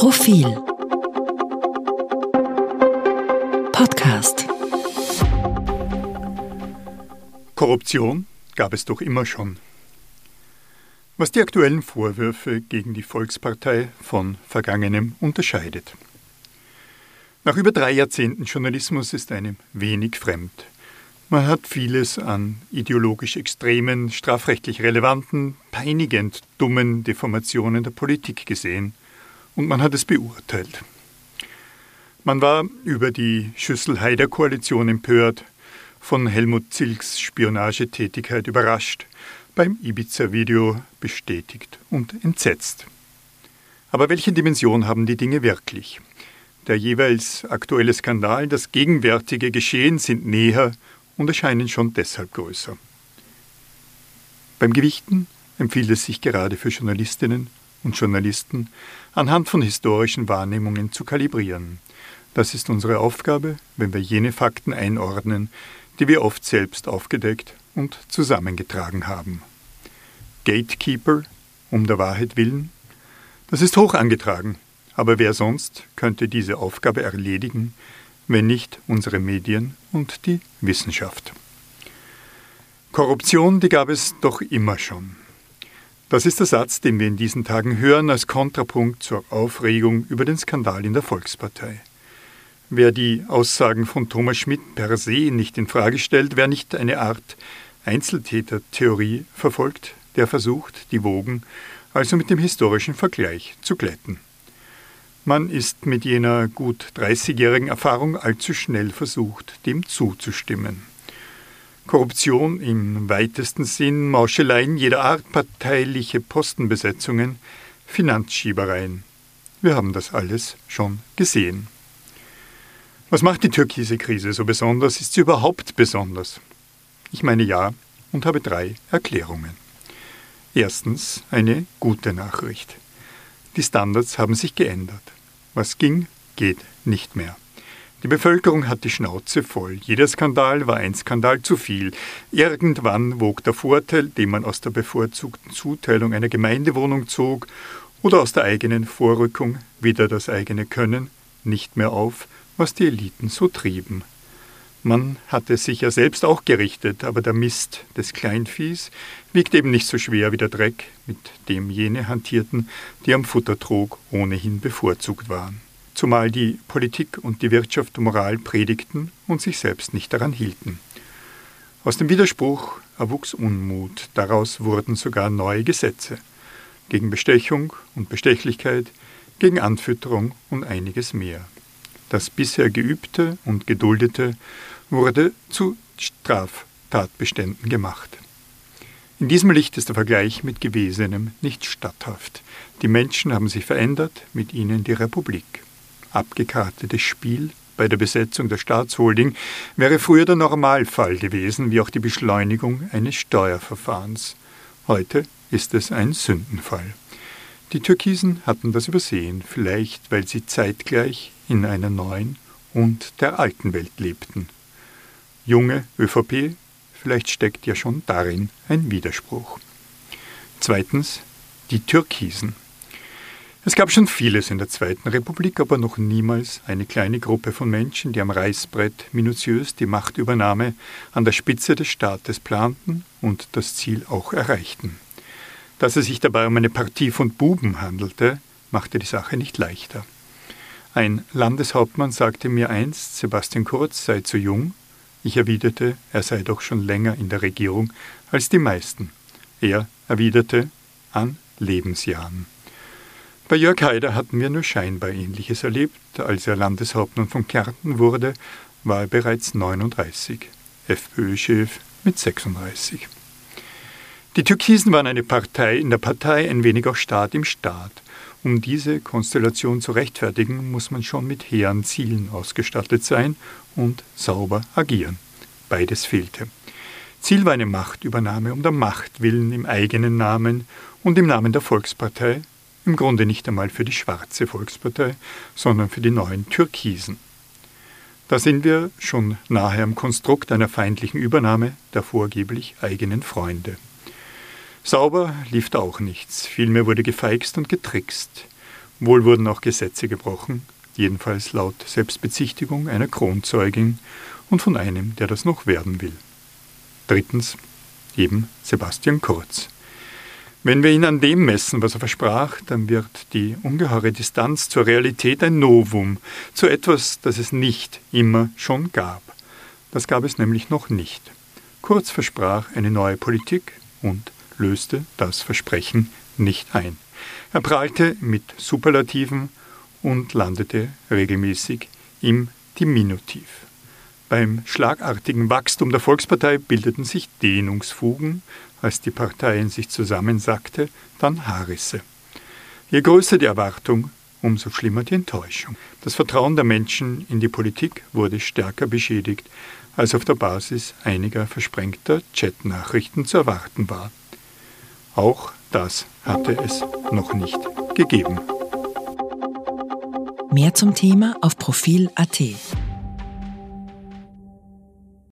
Profil Podcast Korruption gab es doch immer schon. Was die aktuellen Vorwürfe gegen die Volkspartei von vergangenem unterscheidet. Nach über drei Jahrzehnten Journalismus ist einem wenig fremd. Man hat vieles an ideologisch extremen, strafrechtlich relevanten, peinigend dummen Deformationen der Politik gesehen und man hat es beurteilt. Man war über die Schüssel-Haider-Koalition empört, von Helmut Zilks Spionagetätigkeit überrascht, beim Ibiza-Video bestätigt und entsetzt. Aber welche Dimension haben die Dinge wirklich? Der jeweils aktuelle Skandal, das gegenwärtige Geschehen sind näher und erscheinen schon deshalb größer. Beim Gewichten empfiehlt es sich gerade für Journalistinnen und Journalisten, anhand von historischen Wahrnehmungen zu kalibrieren. Das ist unsere Aufgabe, wenn wir jene Fakten einordnen, die wir oft selbst aufgedeckt und zusammengetragen haben. Gatekeeper, um der Wahrheit willen, das ist hoch angetragen, aber wer sonst könnte diese Aufgabe erledigen, wenn nicht unsere Medien und die Wissenschaft? Korruption, die gab es doch immer schon. Das ist der Satz, den wir in diesen Tagen hören als Kontrapunkt zur Aufregung über den Skandal in der Volkspartei. Wer die Aussagen von Thomas Schmidt per se nicht in Frage stellt, wer nicht eine Art Einzeltätertheorie verfolgt, der versucht, die Wogen also mit dem historischen Vergleich zu glätten. Man ist mit jener gut 30-jährigen Erfahrung allzu schnell versucht, dem zuzustimmen. Korruption im weitesten Sinn, Mauscheleien jeder Art, parteiliche Postenbesetzungen, Finanzschiebereien. Wir haben das alles schon gesehen. Was macht die türkise Krise so besonders? Ist sie überhaupt besonders? Ich meine ja und habe drei Erklärungen. Erstens eine gute Nachricht. Die Standards haben sich geändert. Was ging, geht nicht mehr. Die Bevölkerung hat die Schnauze voll. Jeder Skandal war ein Skandal zu viel. Irgendwann wog der Vorteil, den man aus der bevorzugten Zuteilung einer Gemeindewohnung zog oder aus der eigenen Vorrückung, wieder das eigene Können, nicht mehr auf, was die Eliten so trieben. Man hatte sich ja selbst auch gerichtet, aber der Mist des Kleinviehs wiegt eben nicht so schwer wie der Dreck, mit dem jene hantierten, die am Futtertrog ohnehin bevorzugt waren zumal die Politik und die Wirtschaft Moral predigten und sich selbst nicht daran hielten. Aus dem Widerspruch erwuchs Unmut, daraus wurden sogar neue Gesetze gegen Bestechung und Bestechlichkeit, gegen Anfütterung und einiges mehr. Das bisher Geübte und Geduldete wurde zu Straftatbeständen gemacht. In diesem Licht ist der Vergleich mit Gewesenem nicht statthaft. Die Menschen haben sich verändert, mit ihnen die Republik abgekartetes Spiel bei der Besetzung der Staatsholding wäre früher der Normalfall gewesen, wie auch die Beschleunigung eines Steuerverfahrens. Heute ist es ein Sündenfall. Die Türkisen hatten das übersehen, vielleicht weil sie zeitgleich in einer neuen und der alten Welt lebten. Junge ÖVP, vielleicht steckt ja schon darin ein Widerspruch. Zweitens die Türkisen. Es gab schon vieles in der Zweiten Republik, aber noch niemals eine kleine Gruppe von Menschen, die am Reißbrett minutiös die Machtübernahme an der Spitze des Staates planten und das Ziel auch erreichten. Dass es sich dabei um eine Partie von Buben handelte, machte die Sache nicht leichter. Ein Landeshauptmann sagte mir einst, Sebastian Kurz sei zu jung. Ich erwiderte, er sei doch schon länger in der Regierung als die meisten. Er erwiderte, an Lebensjahren. Bei Jörg Haider hatten wir nur scheinbar Ähnliches erlebt. Als er Landeshauptmann von Kärnten wurde, war er bereits 39, FPÖ-Chef mit 36. Die Türkisen waren eine Partei in der Partei, ein wenig auch Staat im Staat. Um diese Konstellation zu rechtfertigen, muss man schon mit hehren Zielen ausgestattet sein und sauber agieren. Beides fehlte. Ziel war eine Machtübernahme um der Macht willen im eigenen Namen und im Namen der Volkspartei im Grunde nicht einmal für die schwarze Volkspartei, sondern für die neuen Türkisen. Da sind wir schon nahe am Konstrukt einer feindlichen Übernahme der vorgeblich eigenen Freunde. Sauber lief da auch nichts, vielmehr wurde gefeixt und getrickst. Wohl wurden auch Gesetze gebrochen, jedenfalls laut Selbstbezichtigung einer Kronzeugin und von einem, der das noch werden will. Drittens eben Sebastian Kurz. Wenn wir ihn an dem messen, was er versprach, dann wird die ungeheure Distanz zur Realität ein Novum, zu etwas, das es nicht immer schon gab. Das gab es nämlich noch nicht. Kurz versprach eine neue Politik und löste das Versprechen nicht ein. Er prahlte mit Superlativen und landete regelmäßig im Diminutiv. Beim schlagartigen Wachstum der Volkspartei bildeten sich Dehnungsfugen, als die Parteien sich zusammensackte, dann Haarrisse. Je größer die Erwartung, umso schlimmer die Enttäuschung. Das Vertrauen der Menschen in die Politik wurde stärker beschädigt, als auf der Basis einiger versprengter Chatnachrichten zu erwarten war. Auch das hatte es noch nicht gegeben. Mehr zum Thema auf Profil.at.